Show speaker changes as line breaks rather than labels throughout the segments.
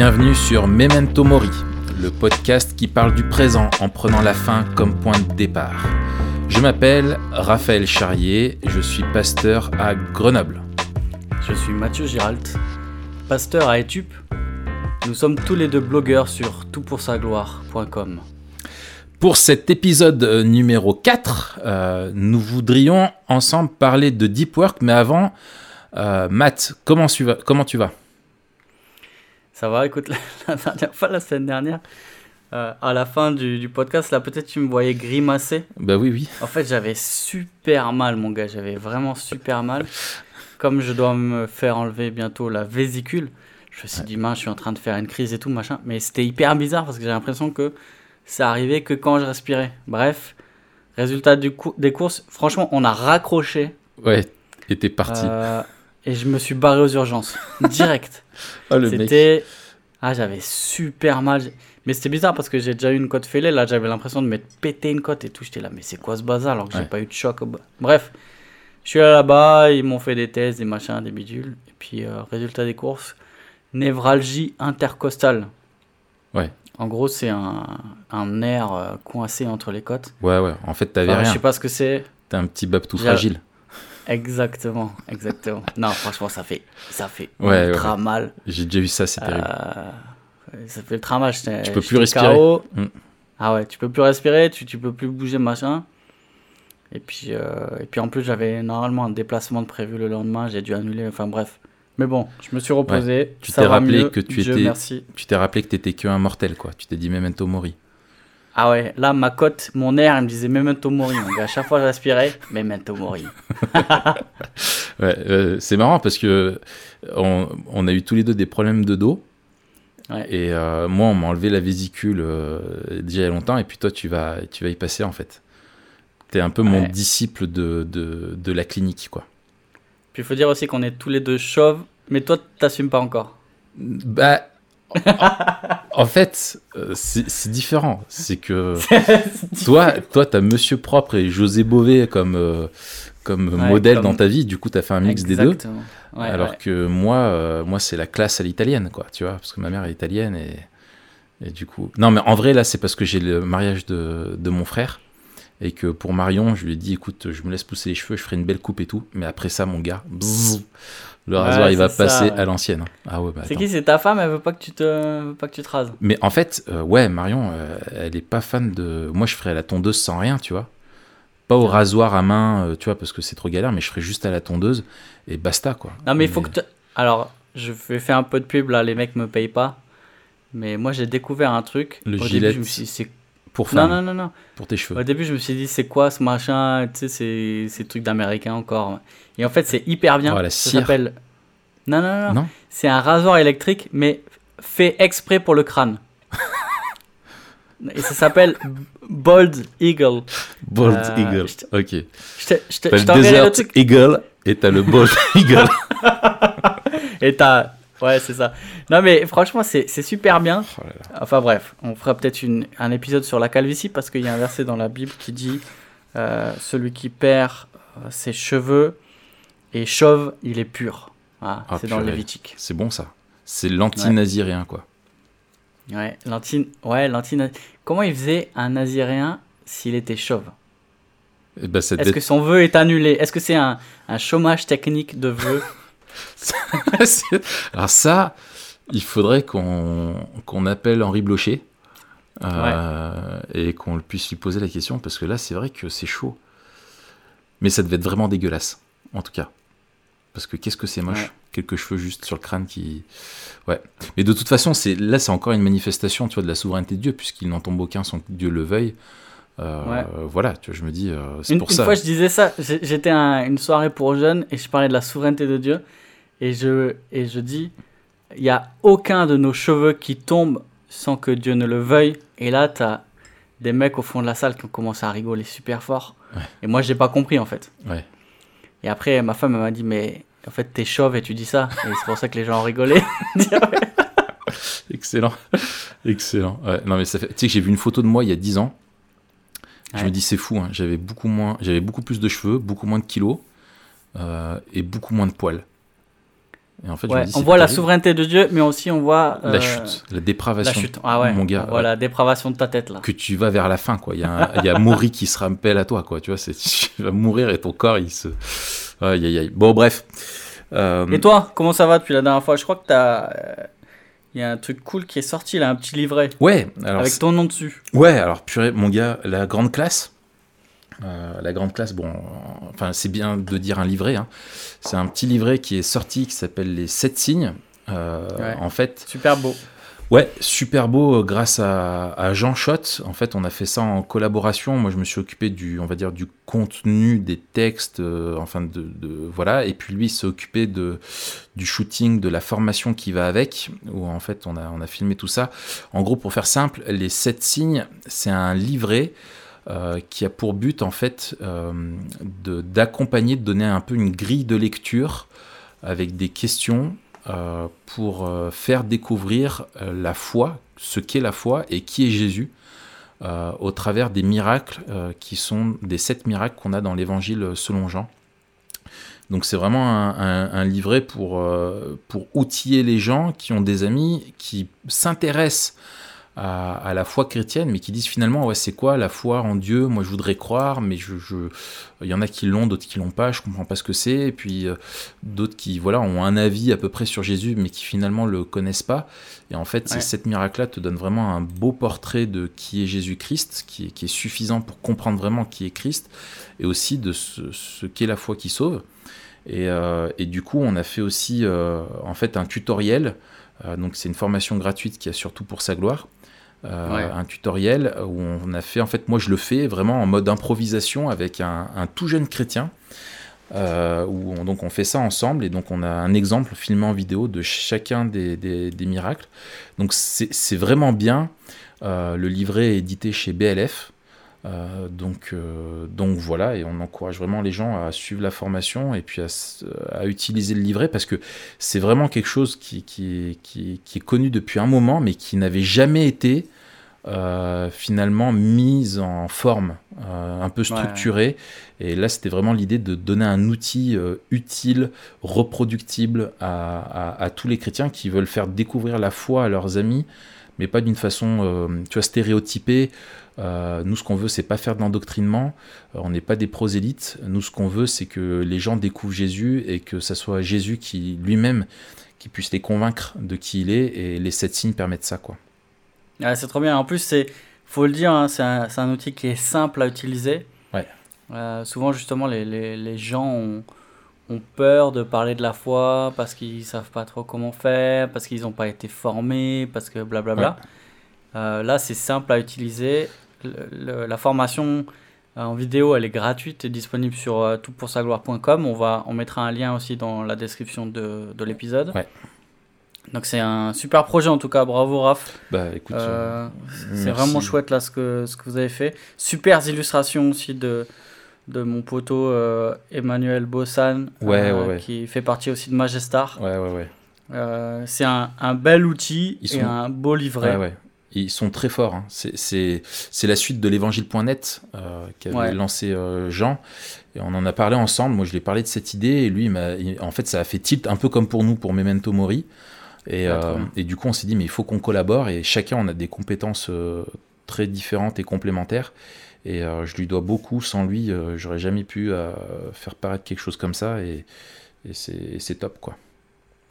Bienvenue sur Memento Mori, le podcast qui parle du présent en prenant la fin comme point de départ. Je m'appelle Raphaël Charrier, je suis pasteur à Grenoble.
Je suis Mathieu Giralt, pasteur à Etup. Nous sommes tous les deux blogueurs sur toutpoursagloire.com.
Pour cet épisode numéro 4, euh, nous voudrions ensemble parler de Deep Work, mais avant, euh, Matt, comment tu vas, comment tu vas?
Ça va, écoute, la, dernière fois, la semaine dernière, euh, à la fin du, du podcast, là, peut-être tu me voyais grimacer.
Bah oui, oui.
En fait, j'avais super mal, mon gars, j'avais vraiment super mal. Comme je dois me faire enlever bientôt la vésicule, je me suis dit, mince, je suis en train de faire une crise et tout, machin. Mais c'était hyper bizarre parce que j'ai l'impression que ça arrivait que quand je respirais. Bref, résultat du cou- des courses, franchement, on a raccroché.
Ouais, et t'es parti.
euh, et je me suis barré aux urgences. Direct.
Oh mec.
C'était. Ah, j'avais super mal. Mais c'était bizarre parce que j'ai déjà eu une côte fêlée. Là, j'avais l'impression de m'être pété une côte et tout. J'étais là, mais c'est quoi ce bazar alors que j'ai
Ouais.
pas eu de choc. Bref, je suis allé là-bas. Ils m'ont fait des tests, des machins, des bidules. Et puis, euh, résultat des courses névralgie intercostale.
Ouais.
En gros, c'est un, un nerf euh, coincé entre les côtes.
Ouais, ouais, en fait, t'avais
Enfin, je
rien.
sais pas ce que c'est.
T'es un petit bab tout fragile.
Exactement, exactement. non, franchement, ça fait, ça fait
Ouais,
ultra
ouais.
mal.
J'ai déjà eu ça, c'est terrible.
Euh, ça fait ultra mal.
Tu peux plus respirer.
KO.
Mm.
Ah ouais, tu peux plus respirer, tu, tu peux plus bouger, machin. Et puis, euh, et puis en plus, j'avais normalement un déplacement de prévu le lendemain, j'ai dû annuler, enfin bref. Mais bon, je me suis reposé.
Tu t'es rappelé que tu étais-. Tu t'es rappelé que t'étais qu'un mortel, quoi. Tu t'es dit Memento Mori.
Ah ouais, là, ma cote, mon air, il me disait Memento Mori. gars. À chaque fois que je respirais, Memento Mori.
Ouais, euh, c'est marrant parce que on, on a eu tous les deux des problèmes de dos.
Ouais.
Et euh, moi, on m'a enlevé la vésicule euh, déjà il y a longtemps. Et puis toi, tu vas, tu vas y passer en fait. T'es un peu mon
Ouais.
disciple de, de, de la clinique, quoi.
Puis il faut dire aussi qu'on est tous les deux chauves, mais toi, t'assumes pas encore.
Bah. En fait, euh, c'est différent. C'est que toi, toi, t'as Monsieur Propre et José Bové comme, euh, comme
Ouais,
modèle
comme-
dans ta vie. Du coup, t'as fait un mix des deux.
Ouais,
alors
ouais.
que moi, euh, moi c'est la classe à l'italienne, quoi, tu vois, parce que ma mère est italienne et, et du coup. Non, mais en vrai, là, c'est parce que j'ai le mariage de, de mon frère et que pour Marion, je lui ai dit, écoute, je me laisse pousser les cheveux, je ferai une belle coupe et tout, mais après ça, mon gars, bzzz, le
Ouais,
rasoir, il va
ça,
passer à l'ancienne. Ah ouais, bah
C'est qui C'est ta femme, elle veut pas que tu te, veut pas que tu te rases?
Mais en fait, euh, ouais, Marion, euh, elle est pas fan de. Moi, je ferais la tondeuse sans rien, tu vois. Pas au rasoir à main, euh, tu vois, parce que c'est trop galère, mais je ferais juste à la tondeuse et basta, quoi.
Non, mais il faut que tu... Alors, je vais faire un peu de pub, là, les mecs me payent pas. Mais moi, j'ai découvert un truc.
Le
Au
gilet.
début, je me suis dit, c'est...
Pour
Non,
femme,
non, non, non.
pour tes cheveux.
Au début, je me suis dit, c'est quoi ce machin Tu sais, c'est c'est truc d'américain encore. Et en fait, c'est hyper bien.
Oh, la
Ça s'appelle... Non, non, non.
Non
C'est un rasoir électrique, mais fait exprès pour le crâne. Et ça s'appelle Bold Eagle.
Bald
Euh,
Eagle.
je
Ok.
Je t'enverrai le truc.
Eagle et t'as le Bald Eagle.
Et t'as. Ouais, c'est ça. Non, mais franchement, c'est super bien.
Oh là là.
Enfin, bref, on fera peut-être un épisode sur la calvitie parce qu'il y a un verset dans la Bible qui dit euh, Celui qui perd euh, ses cheveux est chauve, il est pur. Voilà,
Ah,
c'est dans le. Lévitique.
C'est bon ça. C'est l'anti-naziréen quoi.
Ouais, l'anti. Ouais, l'anti. Comment il faisait un naziréen s'il était chauve?
Eh ben,
Est-ce que son vœu est annulé? Est-ce que c'est un, un chômage technique de vœu
Alors ça, il faudrait qu'on appelle Henri Blocher euh, et qu'on puisse lui poser la question parce que là, c'est vrai que c'est chaud. Mais ça devait être vraiment dégueulasse, en tout cas. Parce que qu'est-ce que c'est moche
Ouais.
Quelques cheveux juste sur le crâne qui. Ouais. Mais de toute façon, c'est là, c'est encore une manifestation, tu vois, de la souveraineté de Dieu, puisqu'il n'en tombe aucun sans que Dieu le veuille. Euh,
Ouais.
Voilà, tu vois, je me dis, euh, c'est
Une,
pour
une
ça.
fois, je disais ça. J'étais à une soirée pour jeunes et je parlais de la souveraineté de Dieu. Et je, et je dis il n'y a aucun de nos cheveux qui tombe sans que Dieu ne le veuille. Et là, tu as des mecs au fond de la salle qui ont commencé à rigoler super fort.
Ouais.
Et moi, j'ai pas compris en fait.
Ouais.
Et après, ma femme m'a dit mais en fait, t'es chauve et tu dis ça. Et c'est pour ça que les gens ont rigolé.
Excellent. Excellent. Ouais, non, mais ça fait... Tu sais que j'ai vu une photo de moi il y a 10 ans. Je me dis, c'est fou. hein, J'avais beaucoup, moins... beaucoup plus de cheveux, beaucoup moins de kilos euh, et beaucoup moins de poils. Et en fait, je
Ouais,
me dis,
on voit la souveraineté de Dieu, mais aussi on voit euh,
La chute, la dépravation.
La chute. Ah ouais.
Mon gars,
la dépravation de ta tête là.
que tu vas vers la fin, quoi. Il y a, un- il y a Maury qui se rappelle à toi, quoi. Tu vois, tu vas mourir et ton corps, il se. Aïe, aïe, aïe. Bon, bref. Euh,
Et toi, comment ça va depuis la dernière fois? Je crois que t'as. euh, Il y a un truc cool qui est sorti là, un petit livret
ouais, alors.
avec ton nom dessus.
Ouais, alors, purée, mon gars, la grande classe. euh, la grande classe, bon, enfin, c'est bien de dire un livret. hein. C'est un petit livret qui est sorti qui s'appelle Les 7 signes. Euh,
Ouais.
En fait,
Super beau.
Ouais, super beau euh, grâce à, Jean Schott. En fait, on a fait ça en collaboration. Moi, je me suis occupé du, on va dire, du contenu des textes, euh, enfin de, voilà. Et puis lui, s'est occupé de du shooting, de la formation qui va avec. Où en fait, on a on a filmé tout ça. En gros, pour faire simple, les sept signes, c'est un livret. euh, qui a pour but en fait d'accompagner, de donner un peu une grille de lecture avec des questions pour euh, faire découvrir euh, la foi, ce qu'est la foi et qui est Jésus, euh, au travers des miracles euh, qui sont des sept miracles qu'on a dans l'évangile selon Jean. Donc c'est vraiment un, livret pour, euh, pour outiller les gens qui ont des amis, qui s'intéressent à, à la foi chrétienne, mais qui disent finalement, ouais, c'est quoi la foi en Dieu? Moi, je voudrais croire, mais je, je- il y en a qui l'ont, d'autres qui l'ont pas, je comprends pas ce que c'est. Et puis euh, d'autres qui, voilà, ont un avis à peu près sur Jésus, mais qui finalement le connaissent pas. Et en fait,
Ouais.
ces sept miracles-là te donnent vraiment un beau portrait de qui est Jésus-Christ, qui est, qui est suffisant pour comprendre vraiment qui est Christ, et aussi de ce, ce qu'est la foi qui sauve. Et, euh, et du coup, on a fait aussi euh, en fait un tutoriel. Euh, donc c'est une formation gratuite qui a surtout pour sa gloire. Euh,
Ouais.
Un tutoriel où on a fait, en fait, moi je le fais vraiment en mode improvisation avec un, un tout jeune chrétien. euh, où on, donc on fait ça ensemble et donc on a un exemple filmé en vidéo de chacun des, des- des miracles. Donc c'est c'est vraiment bien. Euh, le livret est édité chez BLF. Euh, donc, euh, donc voilà, et on encourage vraiment les gens à suivre la formation et puis à, utiliser le livret parce que c'est vraiment quelque chose qui, qui, qui, qui est connu depuis un moment mais qui n'avait jamais été euh, finalement mis en forme, un peu structuré. Et là, c'était vraiment l'idée de donner un outil utile, reproductible à, à- à tous les chrétiens qui veulent faire découvrir la foi à leurs amis, mais pas d'une façon, euh, tu vois, stéréotypée. Euh, nous, ce qu'on veut, c'est pas faire de l'endoctrinement. Euh, on n'est pas des prosélytes. Nous, ce qu'on veut, c'est que les gens découvrent Jésus et que ça soit Jésus qui lui-même qui puisse les convaincre de qui il est. Et les sept signes permettent ça, quoi.
Ouais, c'est trop bien. En plus, c'est, faut le dire, hein, c'est un, outil qui est simple à utiliser.
Ouais.
Euh, souvent, justement, les, les, les gens ont, ont peur de parler de la foi parce qu'ils savent pas trop comment faire, parce qu'ils n'ont pas été formés, parce que blablabla. Euh, là, c'est simple à utiliser. Le- le- la formation euh, en vidéo, elle est gratuite et disponible sur euh, toutpoursagloire.com. On, va, on mettra un lien aussi dans la description de, de l'épisode.
Ouais.
Donc, c'est un super projet en tout cas. Bravo, Raph.
Bah, écoute. euh,
c'est vraiment chouette là ce que, ce que vous avez fait. Super illustrations aussi de, de mon poteau euh, Emmanuel Bossan,
Ouais,
euh,
ouais, ouais.
qui fait partie aussi de Magestar.
Ouais, ouais, ouais.
Euh, c'est un, un bel outil
Ils
et
sont-
un beau livret.
Ils sont très forts. hein. C'est- C'est c'est la suite de l'évangile.net euh, qu'avait lancé euh, Jean. Et on en a parlé ensemble. Moi, je lui ai parlé de cette idée. Et lui, il m'a- il- en fait, ça a fait tilt, un peu comme pour nous, pour Memento Mori. Et, et du coup, on s'est dit, mais il faut qu'on collabore. Et chacun, on a des compétences très différentes et complémentaires. Et euh, je lui dois beaucoup. Sans lui, euh, j'aurais jamais pu euh, faire paraître quelque chose comme ça. Et, et c'est top, quoi.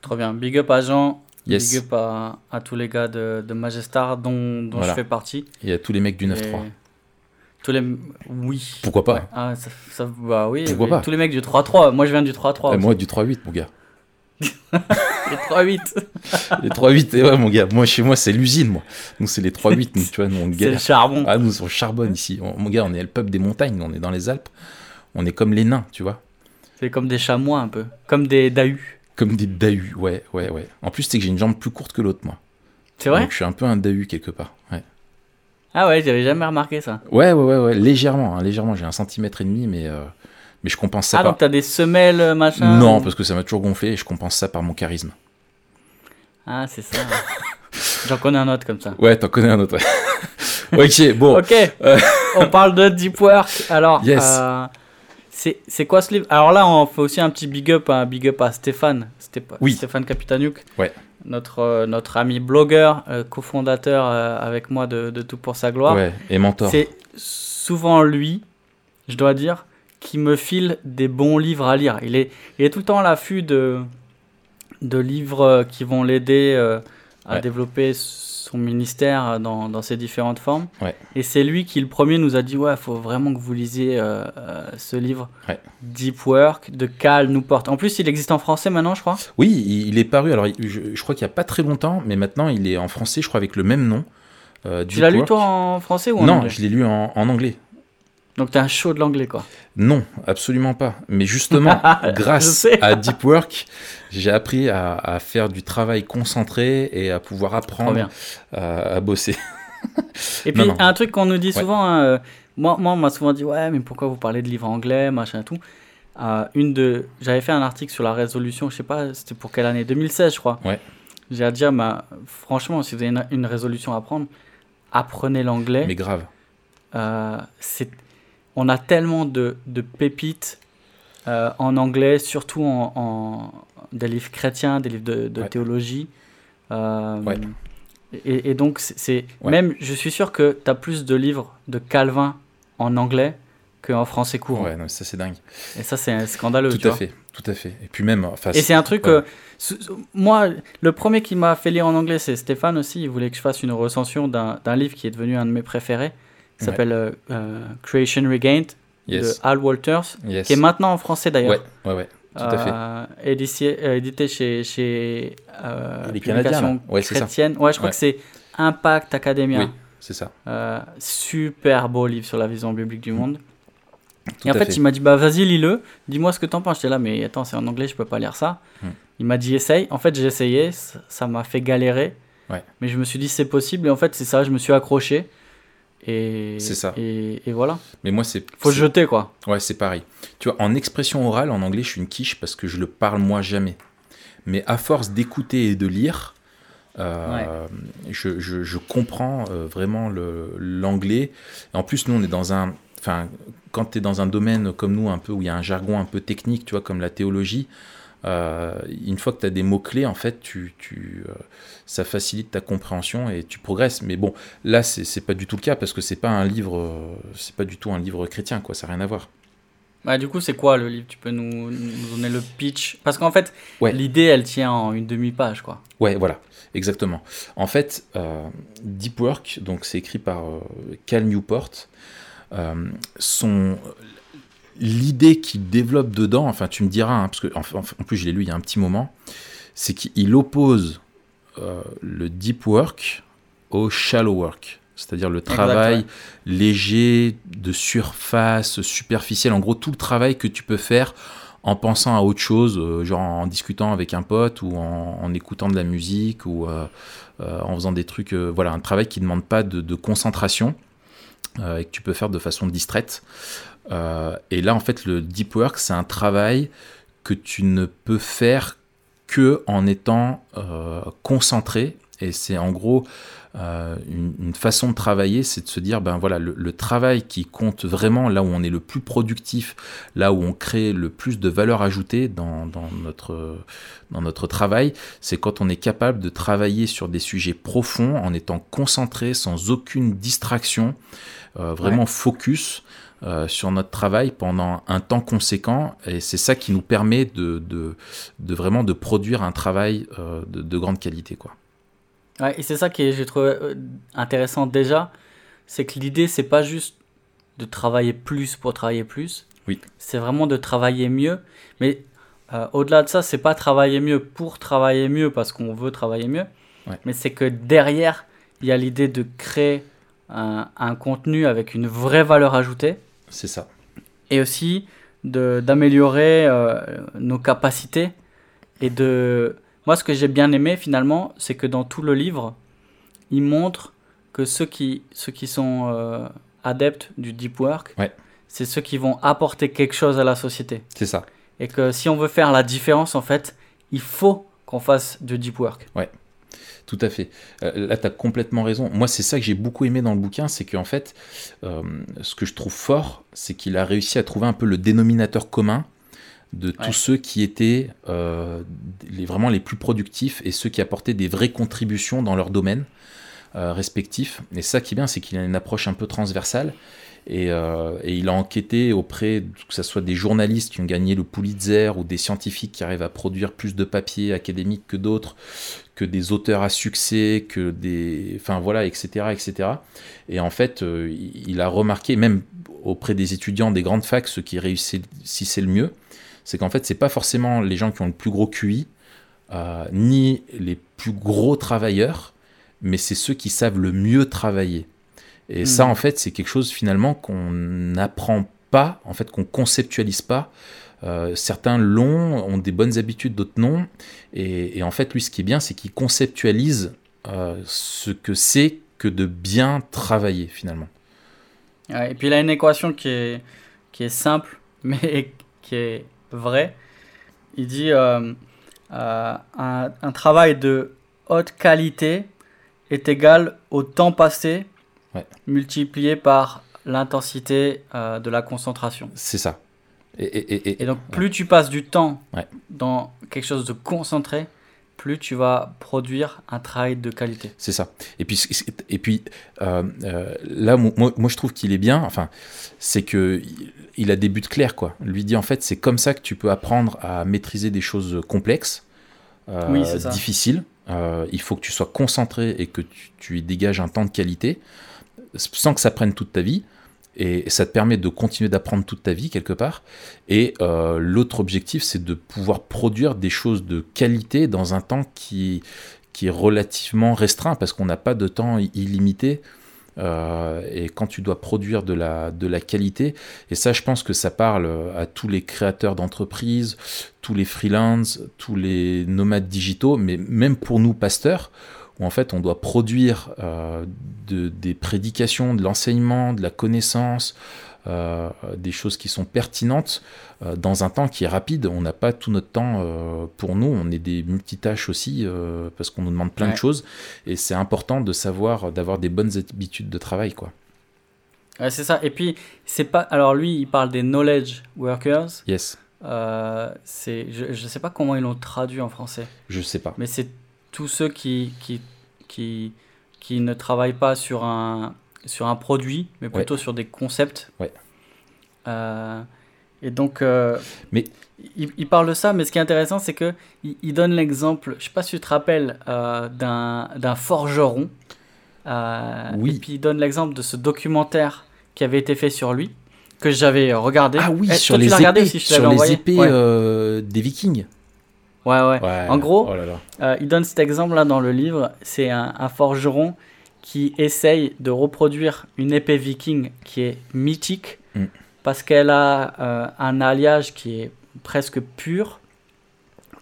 Trop bien. Big up à Jean.
Yes.
Big up à, à tous les gars de, de Magestar dont, dont
Voilà.
je fais partie.
Et à tous les mecs du 9-3.
Et Tous les... Oui.
Pourquoi pas?
Ouais. Ah, ça, ça- bah oui.
Pourquoi pas?
Tous les mecs du 3-3. Moi, je viens du 3-3.
Et
aussi.
Moi, du 3-8, mon gars.
Les 3-8.
Les 3-8, et ouais, mon gars. Moi, chez moi, c'est l'usine, moi. Nous, c'est les 3-8, nous, tu vois, nous, on
C'est le charbon.
Ah, nous, on charbonne ici. On- mon gars, on est le peuple des montagnes, on est dans les Alpes. On est comme les nains, tu vois.
C'est comme des chamois un peu. Comme des dahus.
Comme des dahus, ouais, ouais, ouais. En plus, c'est que j'ai une jambe plus courte que l'autre, moi.
C'est vrai
Donc, je suis un peu un dahu quelque part. Ouais,
Ah ouais, j'avais jamais remarqué ça.
ouais, ouais, ouais, ouais, légèrement, hein, légèrement. J'ai un centimètre et demi, mais, euh, mais je compense ça
ah,
par.
donc t'as des semelles, euh, machin
Non, parce que ça m'a toujours gonflé et je compense ça par mon charisme.
Ah, c'est ça. J'en connais un autre comme ça.
Ouais, t'en connais un autre. ok, bon.
Ok,
Euh.
on parle de deep work. Alors,
Yes.
euh, C'est quoi ce livre? Alors là, on fait aussi un petit big up, un big up à Stéphane, Stépa-
Oui.
Stéphane Capitaniuk,
Ouais.
notre, euh, notre ami blogueur, cofondateur avec moi de, de Tout pour sa gloire.
Ouais, et mentor.
C'est souvent lui, je dois dire, qui me file des bons livres à lire. Il est, il est tout le temps à l'affût de, de livres euh, qui vont l'aider euh, à
Ouais.
développer son ministère dans, dans ses différentes formes.
Ouais.
Et c'est lui qui, le premier, nous a dit Ouais, il faut vraiment que vous lisiez euh, euh, ce livre,
Ouais.
Deep Work, de Cal Newport. En plus, il existe en français maintenant, je crois.
Oui, il, est paru, alors je, je crois qu'il n'y a pas très longtemps, mais maintenant il est en français, je crois, avec le même nom. euh,
Tu l'as lu, toi, en français ou en
Non,
anglais
je l'ai lu en, en anglais.
Donc, t'es un show de l'anglais, quoi.
Non, absolument pas. Mais justement, grâce à Deep Work, j'ai appris à, à faire du travail concentré et à pouvoir apprendre
bien.
à, à bosser.
Et puis,
Non, non.
un truc qu'on nous dit
Ouais.
souvent, hein, euh, moi, moi, on m'a souvent dit, ouais, mais pourquoi vous parlez de livres anglais, machin et tout. Euh, une de, j'avais fait un article sur la résolution, je sais pas, c'était pour quelle année 2016, je crois.
Ouais.
J'ai à dire, bah, franchement, si vous avez une, une résolution à prendre, apprenez l'anglais.
Mais grave.
Euh, c'est, on a tellement de, de pépites euh, en anglais, surtout en, en- des livres chrétiens, des livres de, de
Ouais.
théologie. Euh,
Ouais.
et, et donc, c'est,
Ouais.
même, je suis sûr que tu as plus de livres de Calvin en anglais qu'en français courant.
Ouais, non, ça c'est dingue.
Et ça, c'est scandaleux. tu
Tout à
vois.
fait, tout à fait. Et puis même, enfin,
Et c'est un truc. euh, moi, le premier qui m'a fait lire en anglais, c'est Stéphane aussi. Il voulait que je fasse une recension d'un d'un livre qui est devenu un de mes préférés.
Ouais.
s'appelle euh, euh, Creation Regained
yes,
de Al Walters,
yes.
qui est maintenant en français d'ailleurs.
Ouais, ouais, ouais, tout à fait.
Euh, édité, édité chez, chez
Les Canadiens. Ouais, c'est ça.
Ouais, je crois que c'est Impact Academia.
Oui, c'est ça.
Super beau livre sur la vision biblique du monde.
Tout
Et en fait,
fait.
il m'a dit, bah vas-y, lis-le, dis-moi ce que t'en penses. J'étais là, mais attends, c'est en anglais, je peux pas lire ça.
Hmm.
Il m'a dit, essaye. En fait, j'ai essayé, ça ça m'a fait galérer.
Ouais.
Mais je me suis dit, c'est possible. Et en fait, c'est ça, je me suis accroché. Et,
C'est ça.
Et, et voilà.
Mais moi, c'est.
Faut se
c'est-
jeter, quoi.
Ouais, c'est pareil. Tu vois, en expression orale, en anglais, je suis une quiche parce que je le parle moi jamais. Mais à force d'écouter et de lire, euh, je, je- je comprends euh, vraiment le- l'anglais. En plus, nous, on est dans un. Enfin, quand tu es dans un domaine comme nous, un peu où il y a un jargon un peu technique, tu vois, comme la théologie, une fois que tu as des mots-clés, en fait, tu, tu, euh, ça facilite ta compréhension et tu progresses. Mais bon, là, c'est pas du tout le cas parce que c'est pas un livre, euh, c'est pas du tout un livre chrétien, quoi. Ça n'a rien à voir.
Bah, du coup, c'est quoi le livre? Tu peux nous, nous donner le pitch? Parce qu'en fait,
Ouais.
l'idée, elle tient en une demi-page, quoi.
Ouais, voilà, exactement. En fait, euh, Deep Work, donc c'est écrit par euh, Cal Newport. euh, son l'idée qu'il développe dedans, enfin tu me diras, hein, parce que en, plus je l'ai lu il y a un petit moment, c'est qu'il oppose euh, le deep work au shallow work, c'est-à-dire le travail
ouais.
léger, de surface, superficiel, en gros tout le travail que tu peux faire en pensant à autre chose, euh, genre en discutant avec un pote ou en, en écoutant de la musique ou euh, euh, en faisant des trucs, voilà, un travail qui ne demande pas de, de concentration et que tu peux faire de façon distraite. Euh, et là, en fait, le deep work, c'est un travail que tu ne peux faire que en étant euh, concentré. Et c'est en gros euh, une, une façon de travailler, c'est de se dire, ben voilà, le, le travail qui compte vraiment, là où on est le plus productif, là où on crée le plus de valeur ajoutée dans, dans notre, dans notre travail, c'est quand on est capable de travailler sur des sujets profonds en étant concentré, sans aucune distraction, euh, vraiment focus euh, sur notre travail pendant un temps conséquent. Et c'est ça qui nous permet de, de, de vraiment de produire un travail euh, de, de grande qualité. Quoi.
Ouais, et c'est ça que j'ai trouvé euh, intéressant déjà, c'est que l'idée, c'est pas juste de travailler plus pour travailler plus.
Oui.
C'est vraiment de travailler mieux. Mais euh, au-delà de ça, c'est pas travailler mieux pour travailler mieux parce qu'on veut travailler mieux.
Ouais.
Mais c'est que derrière, il y a l'idée de créer un, un contenu avec une vraie valeur ajoutée
C'est ça.
et aussi d'améliorer euh, nos capacités et de moi ce que j'ai bien aimé finalement c'est que dans tout le livre il montre que ceux qui ceux qui sont euh, adeptes du deep work
Ouais.
c'est ceux qui vont apporter quelque chose à la société
C'est ça.
et que si on veut faire la différence en fait il faut qu'on fasse du deep work
Tout à fait. Euh, là, tu as complètement raison. Moi, c'est ça que j'ai beaucoup aimé dans le bouquin, c'est qu'en fait, euh, ce que je trouve fort, c'est qu'il a réussi à trouver un peu le dénominateur commun de tous ceux qui étaient euh, les, vraiment les plus productifs et ceux qui apportaient des vraies contributions dans leur domaine respectif. Et ça qui est bien, c'est qu'il a une approche un peu transversale. Et, et, il a enquêté auprès, que ce soit des journalistes qui ont gagné le Pulitzer ou des scientifiques qui arrivent à produire plus de papiers académiques que d'autres, que des auteurs à succès, que des, enfin voilà, etc., etc. Et en fait, euh, il a remarqué, même auprès des étudiants des grandes facs, ce qui réussissait le mieux, c'est qu'en fait, c'est pas forcément les gens qui ont le plus gros QI, euh, ni les plus gros travailleurs, mais c'est ceux qui savent le mieux travailler. Et ça, hmm. en fait, c'est quelque chose finalement qu'on n'apprend pas, en fait, qu'on conceptualise pas euh, certains l'ont, ont des bonnes habitudes, d'autres non. Et, en fait, lui, ce qui est bien, c'est qu'il conceptualise euh, ce que c'est que de bien travailler finalement.
et puis il a une équation qui est, qui est simple, mais qui est vraie. Il dit euh, un, un, travail de haute qualité est égal au temps passé multiplié par l'intensité de la concentration.
C'est ça.
Et, donc, plus tu passes du temps dans quelque chose de concentré, plus tu vas produire un travail de qualité.
C'est ça. Et puis, et puis euh, euh, là, moi, moi, je trouve qu'il est bien. Enfin, c'est que il a des buts clairs, quoi. Lui dit en fait, c'est comme ça que tu peux apprendre à maîtriser des choses complexes, euh, difficiles. il faut que tu sois concentré et que tu, tu y dégages un temps de qualité, sans que ça prenne toute ta vie et ça te permet de continuer d'apprendre toute ta vie quelque part. Et euh, l'autre objectif, c'est de pouvoir produire des choses de qualité dans un temps qui, qui est relativement restreint parce qu'on n'a pas de temps illimité. Euh, et quand tu dois produire de la, de la qualité, et ça je pense que ça parle à tous les créateurs d'entreprises, tous les freelances, tous les nomades digitaux, mais même pour nous pasteurs, où en fait on doit produire euh, des prédications, de l'enseignement, de la connaissance, euh, des choses qui sont pertinentes euh, dans un temps qui est rapide. On n'a pas tout notre temps pour nous, on est des multitâches aussi parce qu'on nous demande plein de choses et c'est important de savoir, d'avoir des bonnes habitudes de travail. quoi.
Ouais, c'est ça. Et puis, c'est pas. Alors, lui, il parle des knowledge workers.
Yes.
c'est, je ne sais pas comment ils l'ont traduit en français.
Je sais pas.
Mais c'est tous ceux qui, qui, qui, qui ne travaillent pas sur un, sur un produit, mais plutôt sur des concepts.
Ouais.
Euh, et donc, euh, mais... il, parle de ça, mais ce qui est intéressant, c'est qu'il il donne l'exemple, je ne sais pas si tu te rappelles, euh, d'un forgeron. oui. Et puis il donne l'exemple de ce documentaire qui avait été fait sur lui, que j'avais regardé.
Ah oui, sur les, épées, sur les épées des vikings.
Ouais, ouais. En gros, oh euh, il donne cet exemple-là dans le livre. C'est un, forgeron qui essaye de reproduire une épée viking qui est mythique mm. parce qu'elle a euh, un alliage qui est presque pur,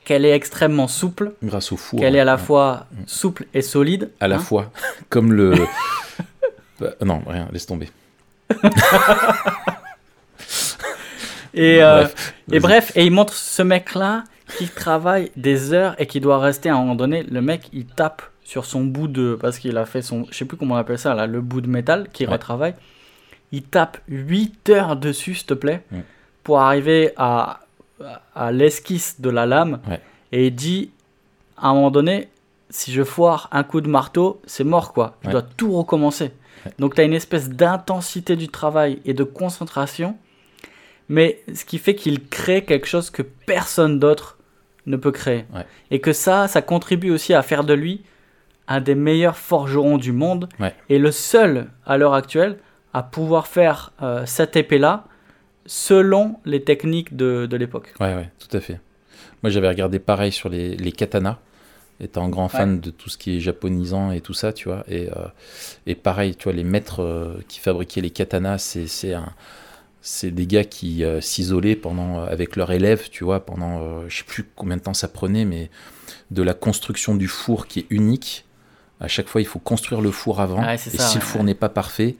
qu'elle est extrêmement souple.
Grâce au four.
Qu'elle est à la fois mm. souple et solide.
À la hein. fois. Comme le. Bah, non, rien, laisse tomber.
et, euh, bref, et bref, et il montre ce mec-là qui travaille des heures et qui doit rester à un moment donné. Le mec, il tape sur son bout de. Parce qu'il a fait son. Je sais plus comment on appelle ça, là, le bout de métal qui retravaille. Il tape 8 heures dessus, s'il te plaît, pour arriver à, à l'esquisse de la lame. Et il dit à un moment donné, si je foire un coup de marteau, c'est mort, quoi. Je dois tout recommencer. Donc, tu as une espèce d'intensité du travail et de concentration mais ce qui fait qu'il crée quelque chose que personne d'autre ne peut créer. Et que ça, ça contribue aussi à faire de lui un des meilleurs forgerons du monde et le seul à l'heure actuelle à pouvoir faire euh, cette épée-là selon les techniques de, de l'époque.
Ouais, ouais, tout à fait. Moi, j'avais regardé pareil sur les, les katanas, étant grand fan de tout ce qui est japonisant et tout ça, tu vois. Et, euh, et pareil, tu vois, les maîtres euh, qui fabriquaient les katanas, c'est un c'est des gars qui euh, s'isolaient pendant euh, avec leurs élèves, tu vois, pendant euh, je sais plus combien de temps ça prenait, mais de la construction du four qui est unique. À chaque fois, il faut construire le four avant. et si le four n'est pas parfait,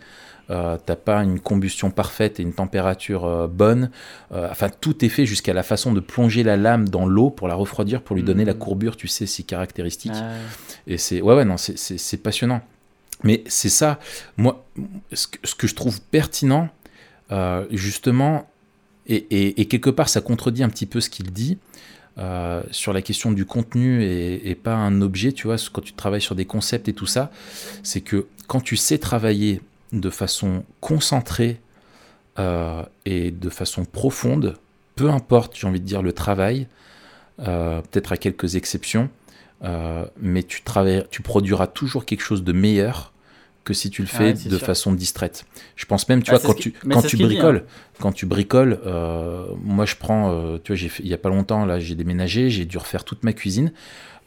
euh, t'as pas une combustion parfaite et une température bonne. Enfin, tout est fait jusqu'à la façon de plonger la lame dans l'eau pour la refroidir, pour lui donner la
Mhm.
courbure, tu sais, si caractéristique. Et c'est ouais, ouais, non, c'est- passionnant. Mais c'est ça, moi, ce que, ce que je trouve pertinent, euh, justement, et, quelque part, ça contredit un petit peu ce qu'il dit. euh, sur la question du contenu et, pas un objet, tu vois, quand tu travailles sur des concepts et tout ça, c'est que quand tu sais travailler de façon concentrée euh, et de façon profonde, peu importe, j'ai envie de dire, le travail, peut-être à quelques exceptions, mais tu, tu produiras toujours quelque chose de meilleur que si tu le
Ah
fais
ouais,
de
sûr.
façon distraite. Je pense même, tu
Ah,
vois, quand tu, quand tu
dit, hein.
bricoles, quand tu bricoles, euh, moi je prends, euh, tu vois, fait- il y a pas longtemps, là, j'ai déménagé, j'ai dû refaire toute ma cuisine.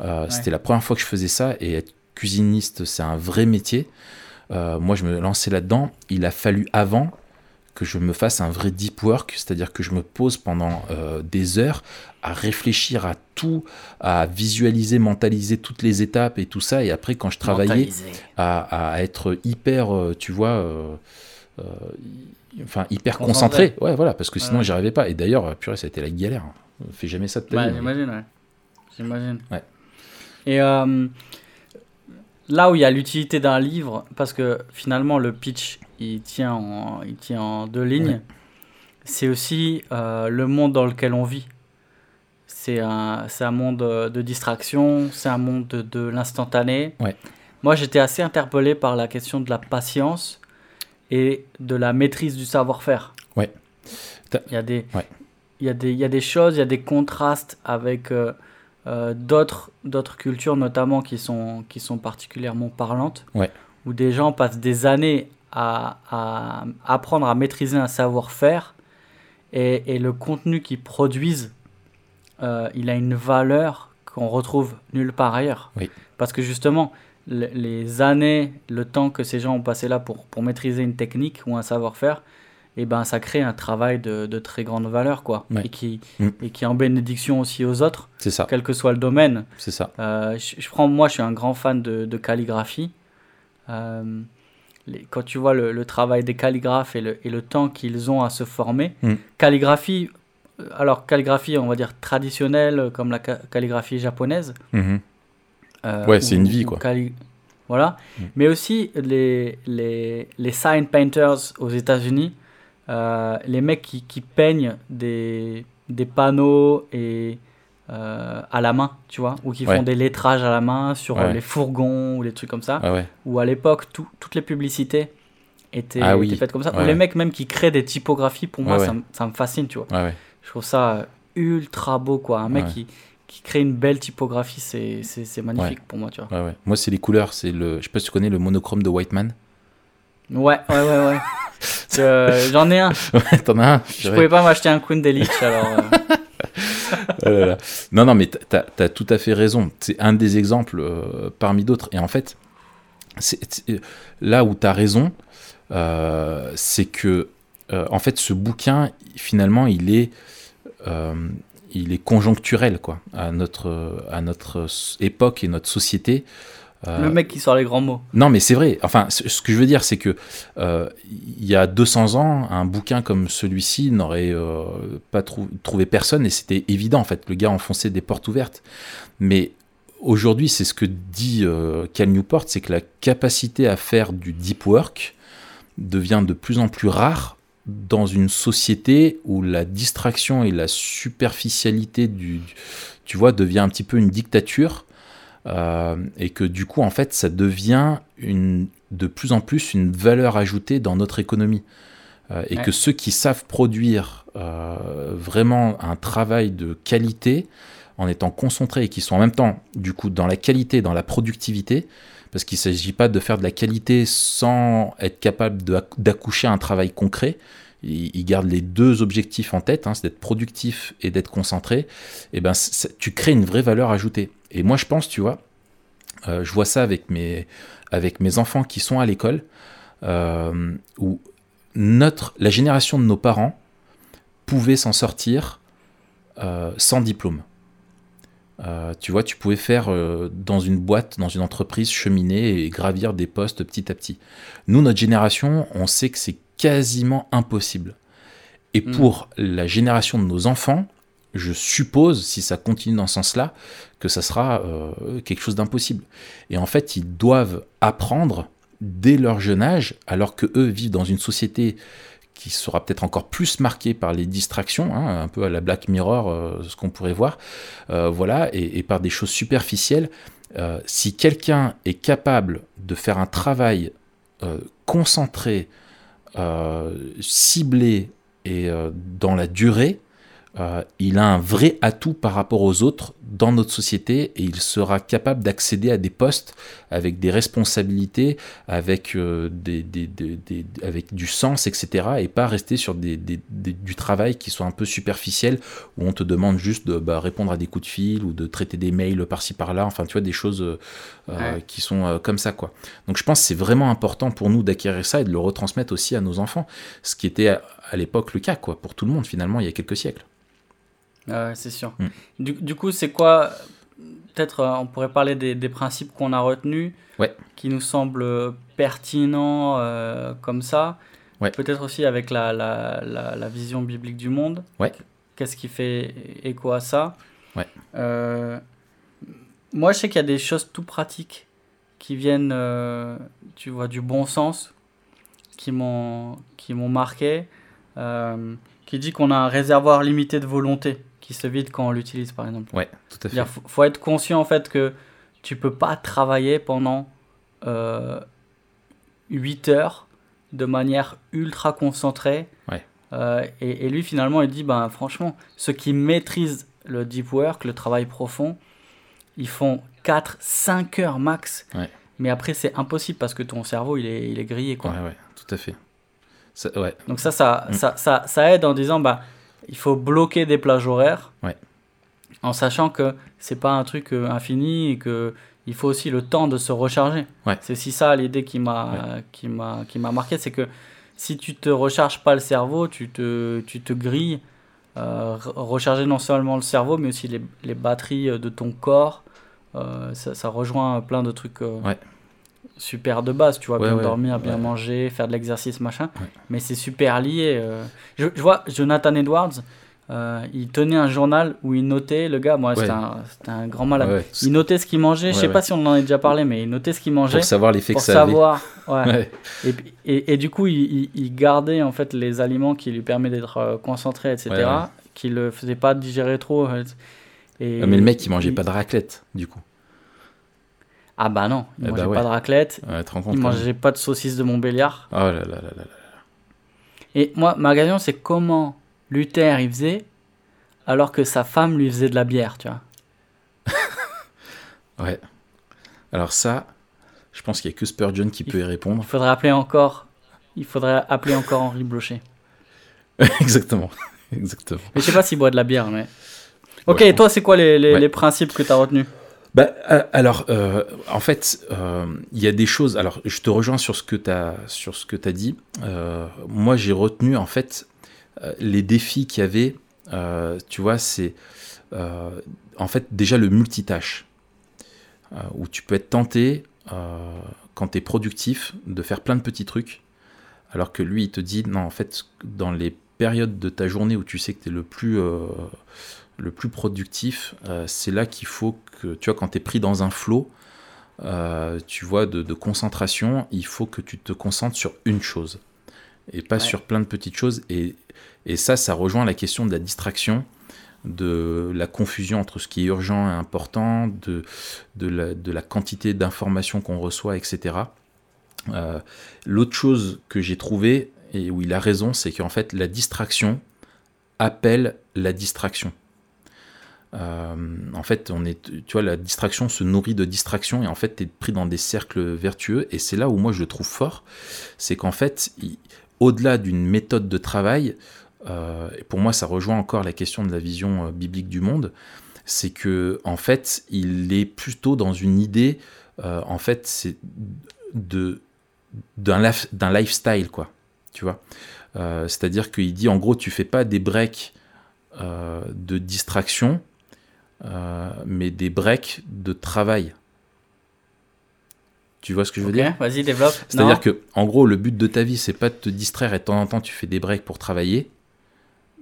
Euh, C'était la première fois que je faisais ça et être cuisiniste, c'est un vrai métier. Moi, je me lançais là-dedans. Il a fallu avant que je me fasse un vrai deep work, c'est-à-dire que je me pose pendant des heures à réfléchir à tout, à visualiser, mentaliser toutes les étapes et tout ça. Et après, quand je travaillais, à, à être hyper, euh, tu vois, euh, euh, enfin hyper
Concentré.
concentré. Ouais, voilà, parce que sinon
Ouais.
j'y arrivais pas. Et d'ailleurs, purée, ça a été la galère. Fais jamais ça de ta
Ouais,
vie. mais-
j'imagine, ouais. J'imagine.
Ouais.
Et euh, là où il y a l'utilité d'un livre, parce que finalement le pitch, il tient en, il tient en deux lignes,
Ouais.
c'est aussi euh, le monde dans lequel on vit. C'est un, un monde euh, de distraction, c'est un monde de, de l'instantané.
Ouais.
Moi, j'étais assez interpellé par la question de la patience et de la maîtrise du savoir-faire.
Ouais.
Il y a des,
Ouais.
il y a des, il y a des choses, il y a des contrastes avec euh, euh, d'autres, d'autres cultures, notamment qui sont, qui sont particulièrement parlantes,
Ouais.
où des gens passent des années à, à apprendre à maîtriser un savoir-faire et, et le contenu qu'ils produisent, euh, il a une valeur qu'on retrouve nulle part ailleurs.
Oui.
Parce que justement, le- les années, le temps que ces gens ont passé là pour, pour maîtriser une technique ou un savoir-faire, et ben ça crée un travail de, de très grande valeur quoi
Ouais.
et qui
Mm.
et qui est en bénédiction aussi aux autres
C'est ça,
quel que soit le domaine
c'est ça.
Euh, je, je prends moi je suis un grand fan de, de calligraphie Euh, les- quand tu vois le, le travail des calligraphes et le, et le temps qu'ils ont à se former
Mm.
calligraphie alors calligraphie on va dire traditionnelle euh, comme la ca- calligraphie japonaise
Mhm.
euh,
Ouais, c'est une vie, quoi.
calli- Voilà.
Mm.
Mais aussi les, les, les sign painters aux États-Unis, euh, les mecs qui, qui peignent des, des panneaux et, euh, à la main, tu vois, ou qui
Ouais.
font des lettrages à la main sur
Ouais.
les fourgons ou les trucs comme ça.
Ouais, ouais.
Ou à l'époque, tout- toutes les publicités étaient,
Ah oui.
étaient faites comme ça. Ou les mecs même qui créent des typographies, pour moi, ça, ça me fascine, tu vois. Je trouve ça euh, ultra beau, quoi. Un mec
Ouais.
qui, qui crée une belle typographie, c'est magnifique pour moi, tu vois.
Ouais. Moi, c'est les couleurs. C'est le. Je sais pas si tu connais le monochrome de Whiteman.
Ouais, ouais, ouais, ouais. Euh, J'en ai un.
Ouais, t'en as un.
Je pouvais pas m'acheter un Queen d'Elite, alors. euh,
Oh. Non, non, mais t'as as tout à fait raison. C'est un des exemples euh, parmi d'autres. Et en fait, c'est- là où t'as raison, euh, c'est que, euh, en fait, ce bouquin, finalement, il est, euh, il est conjoncturel, quoi, à notre, à notre époque et notre société. Euh,
Le mec qui sort les grands mots.
non, mais c'est vrai. Enfin, ce que je veux dire, c'est que euh, il y a 200 ans, un bouquin comme celui-ci n'aurait euh, pas trou- trouvé personne et c'était évident. En fait, le gars enfonçait des portes ouvertes. Mais aujourd'hui, c'est ce que dit euh, Cal Newport, c'est que la capacité à faire du deep work devient de plus en plus rare dans une société où la distraction et la superficialité du, tu vois, devient un petit peu une dictature. Euh, et que du coup, en fait, ça devient une, de plus en plus une valeur ajoutée dans notre économie. Euh, et
Ouais.
que ceux qui savent produire euh, vraiment un travail de qualité, en étant concentrés et qui sont en même temps, du coup, dans la qualité, dans la productivité, parce qu'il ne s'agit pas de faire de la qualité sans être capable d'accoucher un travail concret. Ils gardent les deux objectifs en tête, hein, c'est d'être productif et d'être concentré. Et ben, c'est- tu crées une vraie valeur ajoutée. Et moi, je pense, tu vois, euh, je vois ça avec mes, avec mes enfants qui sont à l'école, euh, où notre, la génération de nos parents pouvait s'en sortir euh, sans diplôme. Euh, tu vois, tu pouvais faire euh, dans une boîte, dans une entreprise, cheminer et gravir des postes petit à petit. Nous, notre génération, on sait que c'est quasiment impossible. Et
Mm.
pour la génération de nos enfants, je suppose, si ça continue dans ce sens-là, que ça sera euh, quelque chose d'impossible. Et en fait, ils doivent apprendre dès leur jeune âge, alors que eux vivent dans une société qui sera peut-être encore plus marquée par les distractions, hein, un peu à la Black Mirror, euh, ce qu'on pourrait voir, euh, voilà, et, par des choses superficielles. Euh, si quelqu'un est capable de faire un travail concentré, ciblé et dans la durée, euh, il a un vrai atout par rapport aux autres dans notre société et il sera capable d'accéder à des postes avec des responsabilités, avec, euh, des, des- des- des- avec du sens, etc. et pas rester sur du travail qui soit un peu superficiel où on te demande juste de bah, répondre à des coups de fil ou de traiter des mails par-ci par-là, enfin tu vois des choses euh,
Ouais.
qui sont comme ça quoi. Donc je pense que c'est vraiment important pour nous d'acquérir ça et de le retransmettre aussi à nos enfants, ce qui était à, à l'époque le cas quoi pour tout le monde finalement il y a quelques siècles.
C'est sûr.
Mm.
Du, du coup, c'est quoi Peut-être euh, on pourrait parler des, des principes qu'on a retenus,
Ouais.
qui nous semblent pertinents euh, comme ça?
Ouais.
Peut-être aussi avec la, la, la, la vision biblique du monde.
Ouais.
Qu'est-ce qui fait écho à ça? Euh, moi, je sais qu'il y a des choses tout pratiques qui viennent, euh, tu vois, du bon sens, qui m'ont marqué, euh, qui dit qu'on a un réservoir limité de volonté qui se vide quand on l'utilise, par exemple.
Ouais, tout à fait.
Il faut, faut être conscient en fait que tu peux pas travailler pendant euh, 8 heures de manière ultra concentrée.
Ouais.
Euh, et, et lui finalement il dit ben franchement ceux qui maîtrisent le deep work, le travail profond, ils font 4-5 heures max.
Ouais.
Mais après c'est impossible parce que ton cerveau il est, il est grillé quoi.
Ouais, ouais, tout à fait. Ça- ouais,
Donc ça ça,
Mm.
ça, ça, ça aide en disant bah il faut bloquer des plages horaires.
Ouais.
En sachant que c'est pas un truc euh, infini et que il faut aussi le temps de se recharger.
Ouais.
C'est aussi ça l'idée qui m'a qui m'a qui m'a marqué, c'est que si tu te recharges pas le cerveau, tu te tu te grilles. Euh, re- recharger non seulement le cerveau, mais aussi les, les batteries euh, de ton corps. Euh, ça, ça rejoint plein de trucs euh,
Ouais.
Super de base, tu vois,
Ouais,
bien
ouais,
dormir, bien
ouais.
manger, faire de l'exercice, machin. Mais c'est super lié. euh. Je, je vois Jonathan Edwards, euh, il tenait un journal où il notait, le gars, moi c'était un, un grand malade.
Ouais.
Il notait ce qu'il mangeait, je sais pas si on en a déjà parlé, mais il notait ce qu'il mangeait
pour savoir l'effet que ça avait.
savoir. ouais.
Ouais.
Et, et, et du coup, il, gardait en fait les aliments qui lui permettent d'être euh, concentré, etc. Qui le faisaient pas digérer trop. Et,
Ah, mais le mec, il mangeait
il-
pas de raclette, du coup.
Ah bah non, il
Eh bah
mangeait
ouais.
pas de raclette,
Ouais,
il mangeait pas de saucisses de Montbéliard.
Oh là là là là là.
Et moi, ma question, c'est comment Luther il faisait alors que sa femme lui faisait de la bière, tu vois?
Ouais. Alors ça, je pense qu'il y a que Spurgeon qui
Il
peut y répondre.
Il faudrait appeler encore, il faudrait appeler encore Henri Blocher.
Exactement. Exactement.
Mais je sais pas s'il boit de la bière, mais. Ok,
Ouais,
et toi, c'est quoi les, les,
Ouais.
les principes que tu as retenus?
Bah, alors, euh, en fait, euh, il y a des choses. Alors, je te rejoins sur ce que tu as, dit. Euh, moi, j'ai retenu, en fait, les défis qu'il y avait. tu vois, c'est en fait déjà le multitâche. où tu peux être tenté, quand tu es productif, de faire plein de petits trucs. Alors que lui, il te dit, non, en fait, dans les périodes de ta journée où tu sais que tu es le plus, le plus productif, euh, c'est là qu'il faut que, tu vois, quand tu es pris dans un flot, euh, tu vois, de, de concentration, il faut que tu te concentres sur une chose et pas
Ouais.
sur plein de petites choses. Et, et ça, ça rejoint la question de la distraction, de la confusion entre ce qui est urgent et important, de, de, la, de la quantité d'informations qu'on reçoit, etc. Euh, L'autre chose que j'ai trouvé, et où il a raison, c'est qu'en fait, la distraction appelle la distraction. Euh, en fait, on est, tu vois, la distraction se nourrit de distraction et en fait, tu es pris dans des cercles vertueux. Et c'est là où moi je le trouve fort, c'est qu'en fait, au-delà d'une méthode de travail, euh, et pour moi ça rejoint encore la question de la vision euh, biblique du monde, c'est que en fait, il est plutôt dans une idée, en fait, c'est de d'un lif- d'un lifestyle quoi, tu vois? C'est-à-dire qu'il dit en gros, tu fais pas des breaks de distraction euh, mais des breaks de travail. Tu vois ce que je veux dire
vas-y, développe.
C'est-à-dire que, en gros, le but de ta vie, c'est pas de te distraire et de temps en temps tu fais des breaks pour travailler.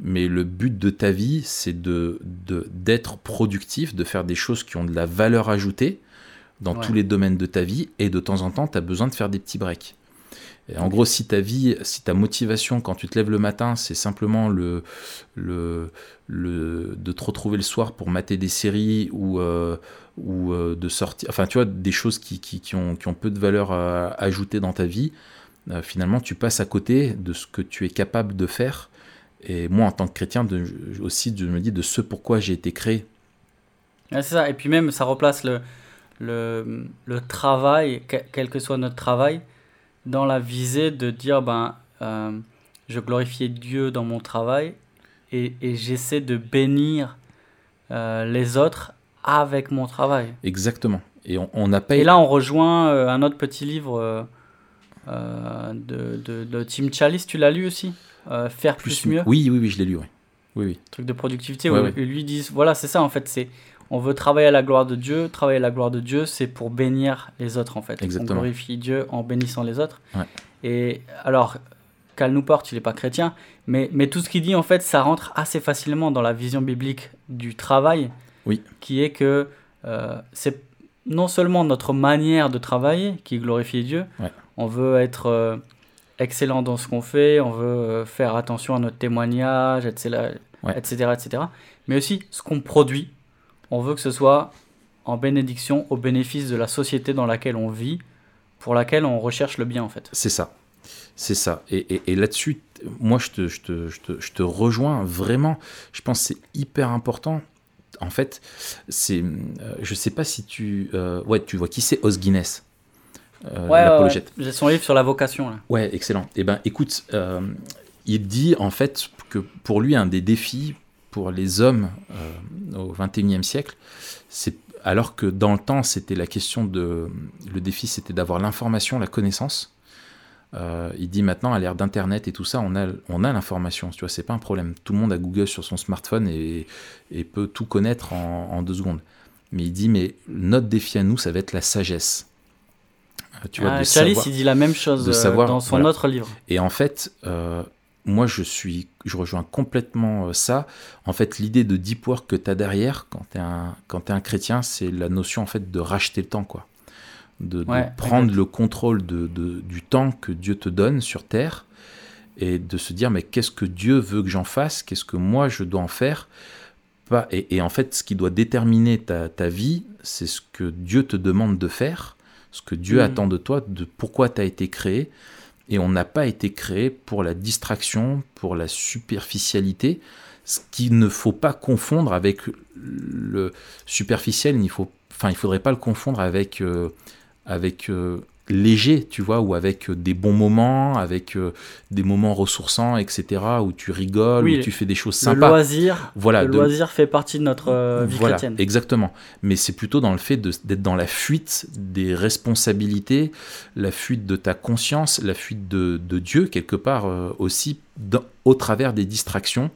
Mais le but de ta vie, c'est de de- d'être productif, de faire des choses qui ont de la valeur ajoutée dans
Ouais.
tous les domaines de ta vie. Et de temps en temps, tu as besoin de faire des petits breaks. En gros, si ta vie, si ta motivation quand tu te lèves le matin, c'est simplement le, le, le, de te retrouver le soir pour mater des séries ou, euh, ou euh, de sortir, enfin tu vois, des choses qui, qui, ont, qui ont peu de valeur à, ajouter dans ta vie, euh, finalement tu passes à côté de ce que tu es capable de faire. Et moi, en tant que chrétien, aussi, je me dis de ce pourquoi j'ai été créé.
C'est ça. Et puis même, ça replace le, le, le travail, que- quel que soit notre travail, dans la visée de dire, ben, euh, je glorifiais Dieu dans mon travail et, et j'essaie de bénir euh, les autres avec mon travail.
Exactement. Et on on n'a pas
Et là, on rejoint euh, un autre petit livre de, de, de Tim Chalice, tu l'as lu aussi Faire plus, mieux?
Oui, oui, oui, je l'ai lu. Oui, oui. oui.
truc de productivité
Ouais,
où
ouais.
ils lui disent voilà c'est ça en fait c'est on veut travailler à la gloire de Dieu travailler à la gloire de Dieu c'est pour bénir les autres en fait
Exactement.
on glorifie Dieu en bénissant les autres
Ouais.
et alors Cal Newport il est pas chrétien mais mais tout ce qu'il dit en fait ça rentre assez facilement dans la vision biblique du travail
Oui.
qui est que euh, c'est non seulement notre manière de travailler qui glorifie Dieu
Ouais.
on veut être euh, excellent dans ce qu'on fait, on veut euh, faire attention à notre témoignage, etc.,
Ouais.
etc., etc. Mais aussi ce qu'on produit, on veut que ce soit en bénédiction au bénéfice de la société dans laquelle on vit, pour laquelle on recherche le bien en fait.
C'est ça. C'est ça. Et, et- et là-dessus, moi, je te, je, te, je, te, je te rejoins vraiment. Je pense que c'est hyper important. En fait, c'est, euh, je sais pas si tu, euh, ouais, tu vois qui c'est Os Guinness, euh,
Ouais, ouais,
l'apologète.
ouais. J'ai son livre sur la vocation là.
Ouais, excellent. Eh ben, écoute, euh, il dit en fait que pour lui, un des défis pour les hommes euh, au 21e siècle, c'est alors que dans le temps, c'était la question de. Le défi, c'était d'avoir l'information, la connaissance. Euh, il dit maintenant, à l'ère d'Internet et tout ça, on a, on a l'information. Tu vois, c'est pas un problème. Tout le monde a Google sur son smartphone et, et peut tout connaître en, en deux secondes. Mais il dit, mais notre défi à nous, ça va être la sagesse. Euh, Tu vois,
Ah,
de
Chalice,
savoir-
il dit la même chose
de
euh,
savoir,
dans son
voilà.
autre livre.
et en fait, euh, moi, je suis, je rejoins complètement euh, ça. En fait, l'idée de deep work que tu as derrière, quand tu es, un- quand un chrétien, c'est la notion en fait de racheter le temps, quoi. De, prendre le contrôle de, de- du temps que Dieu te donne sur terre et de se dire, mais qu'est-ce que Dieu veut que j'en fasse? Qu'est-ce que moi je dois en faire? Pas- et, et en fait, ce qui doit déterminer ta, ta vie, c'est ce que Dieu te demande de faire, ce que Dieu
Mhm.
attend de toi, de pourquoi tu as été créé. Et on n'a pas été créé pour la distraction, pour la superficialité, ce qu'il ne faut pas confondre avec le superficiel. Il faut, enfin, il faudrait pas le confondre avec euh, avec euh, léger, tu vois, ou avec euh, des bons moments, avec euh, des moments ressourçants, etc., où tu rigoles,
Oui,
où tu fais des choses
Le
sympas.
loisir,
Voilà,
le
de-
loisir fait partie de notre euh, vie
voilà,
chrétienne.
exactement. Mais c'est plutôt dans le fait d'être dans la fuite des responsabilités, la fuite de ta conscience, la fuite de, de Dieu, quelque part euh, aussi, dans- au travers des distractions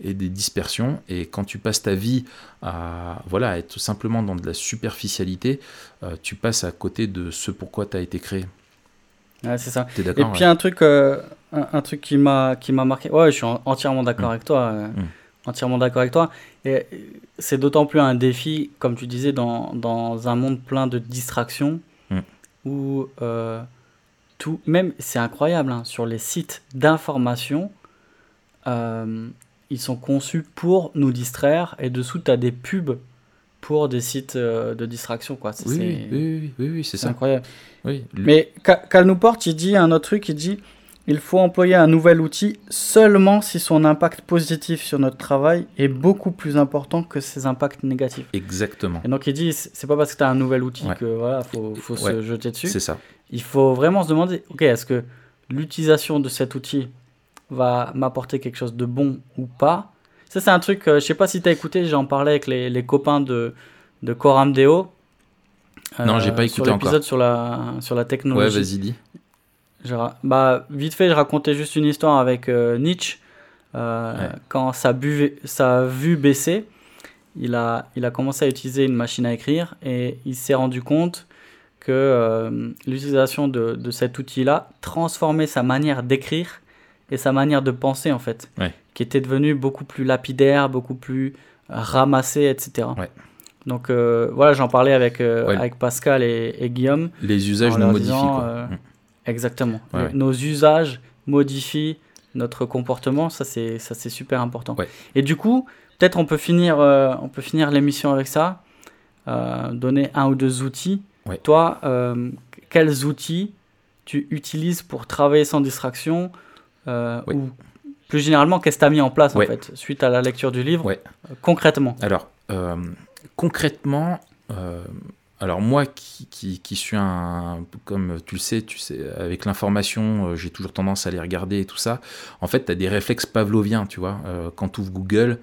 et des dispersions. Et quand tu passes ta vie à, voilà, à être tout simplement dans de la superficialité, euh, tu passes à côté de ce pourquoi tu as été créé.
Ouais, c'est ça.
Tu es
Et
d'accord
puis
ouais
un truc, euh, un, un truc qui m'a qui m'a marqué. Ouais, je suis en- entièrement d'accord
Mm.
avec toi. euh,
Mm.
Entièrement d'accord avec toi. Et c'est d'autant plus un défi, comme tu disais, dans, dans un monde plein de distractions,
Mm.
où tout, même c'est incroyable, hein, sur les sites d'information, euh, ils sont conçus pour nous distraire, et dessous tu as des pubs pour des sites euh, de distraction, quoi.
Oui,
c'est-
oui, oui, oui, c'est ça.
incroyable.
Oui, le-
Mais Ca- Cal Newport, il dit un autre truc, il dit il faut employer un nouvel outil seulement si son impact positif sur notre travail est beaucoup plus important que ses impacts négatifs.
exactement.
Et donc il dit c'est pas parce que tu as un nouvel outil
Ouais.
que voilà, faut, faut se jeter dessus.
C'est ça.
Il faut vraiment se demander OK, est-ce que l'utilisation de cet outil va m'apporter quelque chose de bon ou pas Ça c'est un truc euh, je sais pas si tu as écouté, j'en parlais avec les, les copains de de Coram Deo.
Non, j'ai pas
sur
écouté encore.
l'épisode sur la sur la
Ouais,
technologie.
vas-y, dis.
Je bah, vite fait, je racontais juste une histoire avec euh, Nietzsche euh,
Ouais.
quand sa, buvée, sa vue baissait. il a, il a commencé à utiliser une machine à écrire et il s'est rendu compte que euh, l'utilisation de, de, cet outil-là transformait sa manière d'écrire et sa manière de penser en fait, qui était devenue beaucoup plus lapidaire, beaucoup plus ramassée, etc. Donc euh, voilà, j'en parlais avec, euh, avec Pascal et, Guillaume.
Les usages nous modifient. Quoi. Mm.
Exactement. Nos usages modifient notre comportement, ça c'est ça c'est super important. Et du coup, peut-être on peut finir on peut finir l'émission avec ça, donner un ou deux outils toi, euh, quels outils tu utilises pour travailler sans distraction euh, Ou plus généralement, qu'est-ce que tu as mis en place en fait, suite à la lecture du livre euh, Concrètement
Alors, concrètement, alors moi qui, qui, suis un, comme tu le sais, tu sais avec l'information, j'ai toujours tendance à les regarder et tout ça. En fait, tu as des réflexes pavloviens, tu vois. quand tu ouvres Google,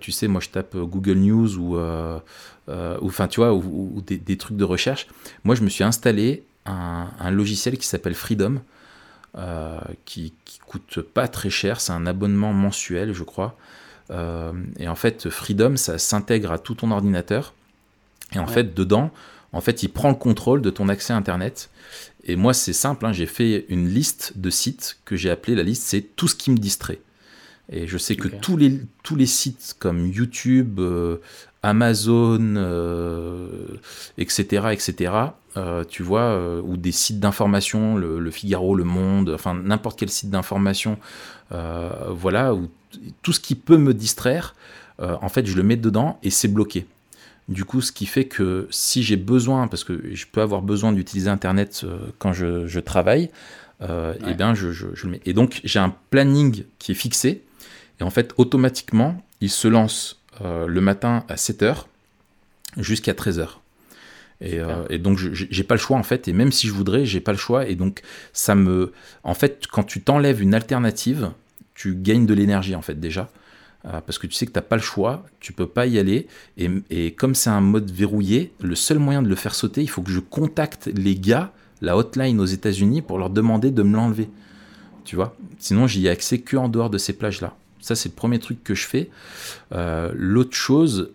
tu sais, moi je tape Google News ou euh, ou enfin tu vois, ou, des, trucs de recherche. Moi, je me suis installé un, logiciel qui s'appelle Freedom, euh, qui, qui, coûte pas très cher. C'est un abonnement mensuel, je crois. Euh, et en fait, Freedom, ça s'intègre à tout ton ordinateur. Et en fait, dedans, en fait, il prend le contrôle de ton accès à Internet. Et moi, c'est simple, hein, j'ai fait une liste de sites que j'ai appelé la liste, c'est tout ce qui me distrait. Et je sais que tous les, tous les sites comme YouTube, euh, Amazon, etc., euh, etc., euh, tu vois, ou des sites d'information, le, Figaro, Le Monde, enfin n'importe quel site d'information, voilà, ou tout ce qui peut me distraire, en fait, je le mets dedans et c'est bloqué. Du coup, ce qui fait que si j'ai besoin, parce que je peux avoir besoin d'utiliser Internet quand je, travaille, et eh bien, je, je, le mets. Et donc, j'ai un planning qui est fixé et en fait, automatiquement, il se lance euh, le matin à 7h jusqu'à 13h. Et, euh, et, donc j'ai pas le choix en fait, et même si je voudrais, j'ai pas le choix. Et donc ça me, en fait, quand tu t'enlèves une alternative, tu gagnes de l'énergie en fait déjà, euh, parce que tu sais que t'as pas le choix, tu peux pas y aller. Et, et comme c'est un mode verrouillé, le seul moyen de le faire sauter, il faut que je contacte les gars, la hotline aux États-Unis, pour leur demander de me l'enlever. Tu vois? Sinon j'y ai accès que en dehors de ces plages là. Ça, c'est le premier truc que je fais. Euh, l'autre chose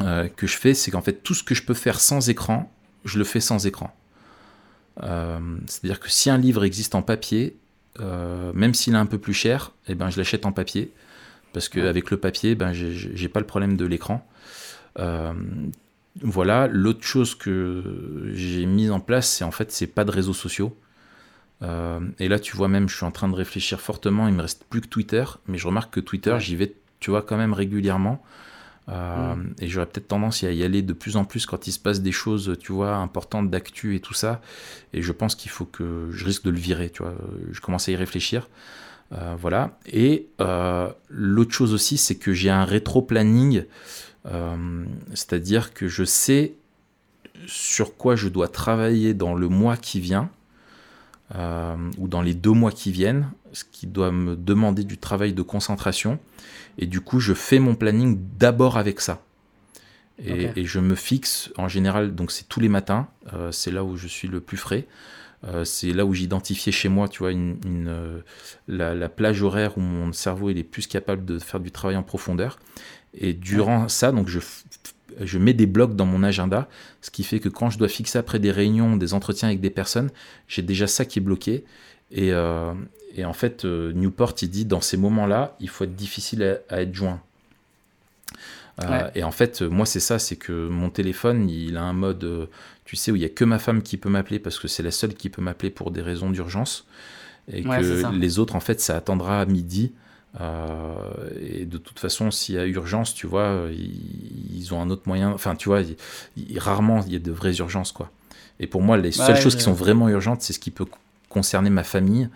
euh, que je fais, c'est qu'en fait, tout ce que je peux faire sans écran, je le fais sans écran. Euh, c'est-à-dire que si un livre existe en papier, même s'il est un peu plus cher, eh ben, je l'achète en papier. Parce qu'avec le papier, ben, j'ai pas le problème de l'écran. voilà. L'autre chose que j'ai mise en place, c'est en fait, c'est pas de réseaux sociaux. Euh, et là, tu vois, même, je suis en train de réfléchir fortement. Il me reste plus que Twitter, mais je remarque que Twitter, j'y vais, tu vois, quand même régulièrement. Euh, mm. Et j'aurais peut-être tendance à y aller de plus en plus quand il se passe des choses, tu vois, importantes d'actu et tout ça. Et je pense qu'il faut que je risque de le virer, tu vois. Je commence à y réfléchir. Euh, voilà. Et l'autre chose aussi, c'est que j'ai un rétro-planning. C'est-à-dire que je sais sur quoi je dois travailler dans le mois qui vient. Euh, ou dans les deux mois qui viennent, ce qui doit me demander du travail de concentration. Et du coup, je fais mon planning d'abord avec ça. Et, je me fixe, en général, donc c'est tous les matins, euh, c'est là où je suis le plus frais. Euh, c'est là où j'identifiais chez moi, tu vois, une, la, plage horaire où mon cerveau il est plus capable de faire du travail en profondeur. Et durant ça, donc je je mets des blocs dans mon agenda, ce qui fait que quand je dois fixer après des réunions, des entretiens avec des personnes, j'ai déjà ça qui est bloqué. Et, euh, en fait, euh, Newport, il dit, dans ces moments-là, il faut être difficile à, être joint. Euh, et en fait, moi, c'est ça, c'est que mon téléphone, il a un mode, tu sais, où il n'y a que ma femme qui peut m'appeler parce que c'est la seule qui peut m'appeler pour des raisons d'urgence. Et que les autres, en fait, ça attendra à midi. Euh, et de toute façon, s'il y a urgence, tu vois, ils, ont un autre moyen. Enfin, tu vois, rarement il y a de vraies urgences, quoi. Et pour moi, les seules choses qui sont vraiment urgentes, c'est ce qui peut concerner ma famille.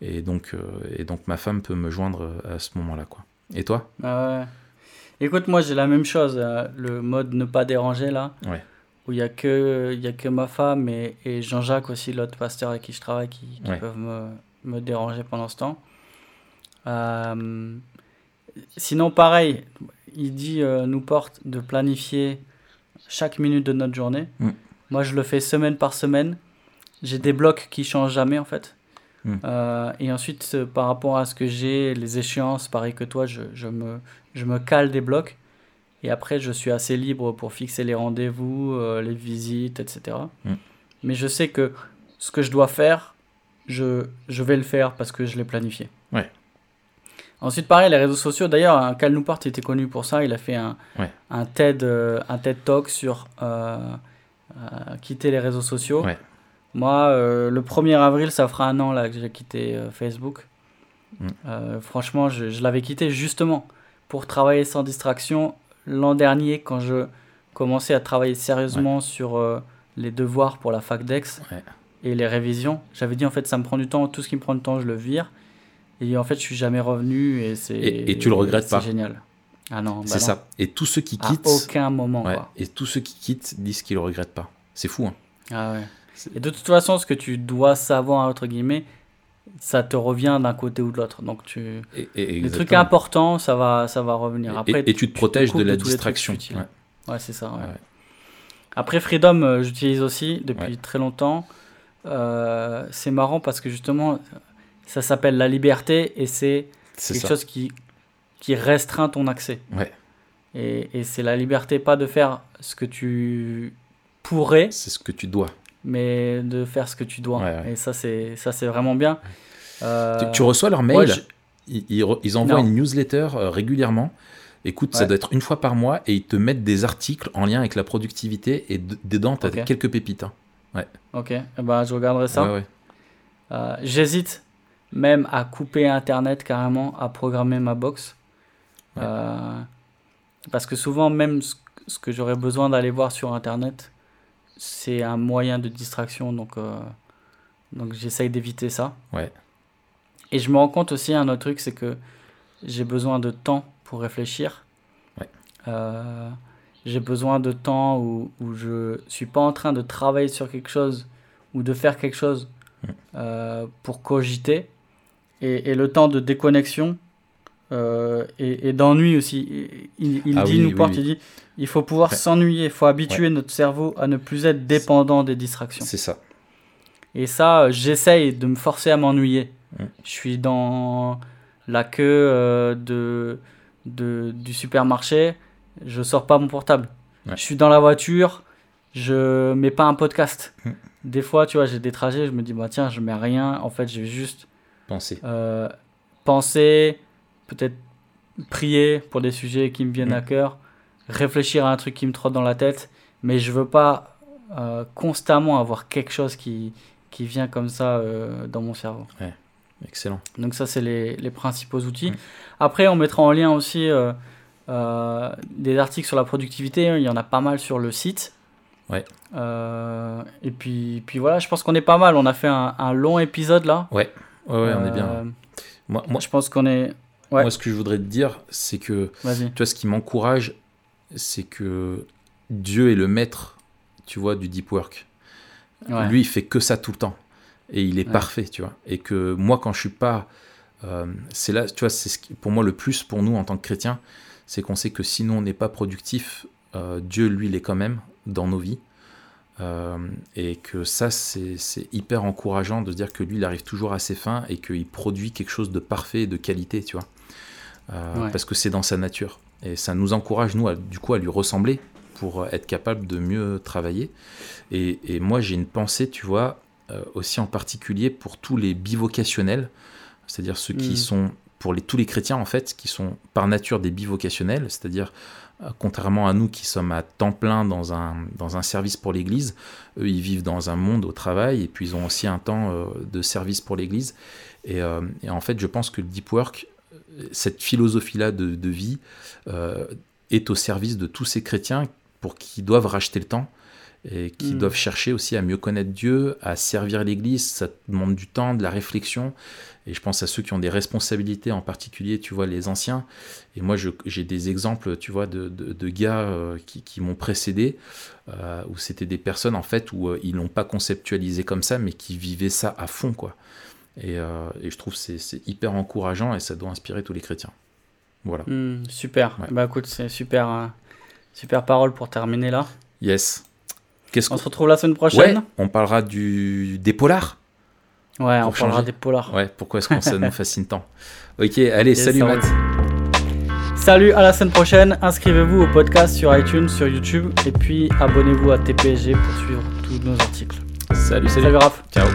Et donc, euh, et donc ma femme peut me joindre à ce moment-là, quoi. Et toi?
Ah ouais. Écoute, moi j'ai la même chose, euh, le mode ne pas déranger là. Où il n'y a, que, y a que ma femme et, et Jean-Jacques aussi, l'autre pasteur avec qui je travaille, qui, peuvent me, me, déranger pendant ce temps. Euh, sinon, pareil, il dit, euh, nous porte de planifier chaque minute de notre journée. Mm. Moi, je le fais semaine par semaine. J'ai des blocs qui changent jamais, en fait. Mm. Euh, et ensuite, par rapport à ce que j'ai, les échéances, pareil que toi, je, je, me, je me cale des blocs. Et après, je suis assez libre pour fixer les rendez-vous, les visites, etc.
Mm.
Mais je sais que ce que je dois faire, je, je vais le faire parce que je l'ai planifié.
Ouais.
Ensuite, pareil, les réseaux sociaux. D'ailleurs, Cal Newport était connu pour ça. Il a fait un,
Ouais.
un, TED, euh, un TED Talk sur euh, euh, quitter les réseaux sociaux.
Ouais.
Moi, le 1er avril, ça fera un an là, que j'ai quitté Facebook.
Mm.
Franchement, je, je l'avais quitté justement pour travailler sans distraction. L'an dernier, quand je commençais à travailler sérieusement sur les devoirs pour la fac
Ouais.
et les révisions, j'avais dit en fait ça me prend du temps, tout ce qui me prend du temps, je le vire. Et en fait, je suis jamais revenu et c'est.
Et- et tu le regrettes pas.
C'est génial. Ah non, bah
C'est ça. Et tous ceux qui
À
quittent.
aucun moment.
ouais,
Quoi.
et tous ceux qui quittent disent qu'ils le regrettent pas. C'est fou, hein.
Ah ouais. Et de toute façon, ce que tu dois savoir, entre guillemets, ça te revient d'un côté ou de l'autre. Donc, tu...
Et, et-
les trucs importants, ça va, ça va revenir. Après,
et, tu te protèges de la distraction. Ouais.
Ouais, c'est ça. ouais.
Ouais.
Après, Freedom, euh, j'utilise aussi depuis très longtemps. Euh, c'est marrant parce que justement, ça s'appelle la liberté et c'est quelque
ça.
chose qui, qui restreint ton accès.
Ouais.
Et, et c'est la liberté, pas de faire ce que tu pourrais,
C'est ce que tu dois.
mais de faire ce que tu dois.
Ouais, ouais.
Et ça, c'est ça, c'est vraiment bien. Euh,
Tu, tu reçois leur mail,
je-
ils, ils envoient
Non.
une newsletter euh, régulièrement. Écoute, ça
Ouais.
doit être une fois par mois et ils te mettent des articles en lien avec la productivité et dedans, tu as
Ok.
quelques pépites. hein.
Ok, eh ben, je regarderai ça.
Ouais, ouais.
Euh, J'hésite même à couper Internet carrément, à programmer ma box.
Ouais.
Euh, parce que souvent, même ce, ce que j'aurais besoin d'aller voir sur Internet, c'est un moyen de distraction. Donc, euh, donc j'essaye d'éviter ça.
Ouais.
Et je me rends compte aussi, un autre truc, c'est que j'ai besoin de temps pour réfléchir.
Ouais.
Euh, j'ai besoin de temps où, où je suis pas en train de travailler sur quelque chose ou de faire quelque chose
Mm.
euh, pour cogiter. Et, et le temps de déconnexion euh, et, et d'ennui aussi. Il, il
Ah
dit,
oui, oui, oui.
il dit, il faut pouvoir s'ennuyer, il faut habituer notre cerveau à ne plus être dépendant des distractions.
C'est ça.
Et ça, euh, j'essaye de me forcer à m'ennuyer. Je suis dans la queue euh, de, de, du supermarché, je sors pas mon portable.
Ouais.
Je suis dans la voiture, je mets pas un podcast.
Mm.
Des fois, tu vois, j'ai des trajets, je me dis, bah tiens, je mets rien. En fait, je vais juste
Pensez.
euh, penser, peut-être prier pour des sujets qui me viennent
Mm.
à cœur, réfléchir à un truc qui me trotte dans la tête, mais je veux pas euh, constamment avoir quelque chose qui, qui vient comme ça euh, dans mon cerveau.
Excellent.
Donc ça, c'est les, les principaux outils.
Mm.
Après, on mettra en lien aussi euh, des articles sur la productivité. Il y en a pas mal sur le site.
Ouais.
Euh, et puis, puis voilà, je pense qu'on est pas mal. On a fait un, un long épisode là.
Ouais, ouais, ouais, on est bien.
Euh,
Moi, moi,
Je pense qu'on est... Ouais.
moi, ce que je voudrais te dire, c'est que tu vois, ce qui m'encourage, c'est que Dieu est le maître, tu vois, du deep work.
Ouais.
Lui, il fait que ça tout le temps. Et il est
Ouais.
parfait, tu vois. Et que moi, quand je suis pas. euh, c'est là, tu vois, c'est ce qui- pour moi le plus pour nous en tant que chrétiens, c'est qu'on sait que sinon on n'est pas productif, euh, Dieu, lui, l'est quand même dans nos vies. Euh, et que ça, c'est hyper encourageant de se dire que lui, il arrive toujours à ses fins et qu'il produit quelque chose de parfait et de qualité, tu vois. Euh,
Ouais.
Parce que c'est dans sa nature. Et ça nous encourage, nous, à- du coup, à lui ressembler pour être capable de mieux travailler. Et, et moi, j'ai une pensée, tu vois, euh, aussi en particulier pour tous les bivocationnels, c'est-à-dire ceux qui
Mm.
sont, pour les, tous les chrétiens, en fait, qui sont par nature des bivocationnels, c'est-à-dire, euh, contrairement à nous qui sommes à temps plein dans un, service pour l'Église, eux, ils vivent dans un monde au travail et puis ils ont aussi un temps euh, de service pour l'Église. Et, euh, et en fait, je pense que le deep work, euh, cette philosophie-là de, de vie, est au service de tous ces chrétiens pour qui doivent racheter le temps et qui
Mm.
doivent chercher aussi à mieux connaître Dieu, à servir l'Église. Ça demande du temps, de la réflexion. Et je pense à ceux qui ont des responsabilités, en particulier, tu vois, les anciens. Et moi, j'ai des exemples, tu vois, de, de- de gars euh, qui, qui m'ont précédé, euh, où c'était des personnes, en fait, où euh, ils l'ont pas conceptualisé comme ça, mais qui vivaient ça à fond, quoi. Et, euh, et je trouve que c'est hyper encourageant et ça doit inspirer tous les chrétiens. Voilà.
Hmm, super.
Ouais.
Bah écoute, c'est super, super parole pour terminer là.
Yes. Qu'est-ce
On
qu'on
se retrouve la semaine
Ouais,
prochaine.
on parlera du des polars.
Ouais, on parlera des polars.
Ouais, pourquoi est-ce que ça nous fascine tant Ok, allez, salut. Matt.
Salut, à la semaine prochaine. Inscrivez-vous au podcast sur iTunes, sur YouTube. Et puis abonnez-vous à TPSG pour suivre tous nos articles.
Salut, salut.
Salut Raph.
Ciao.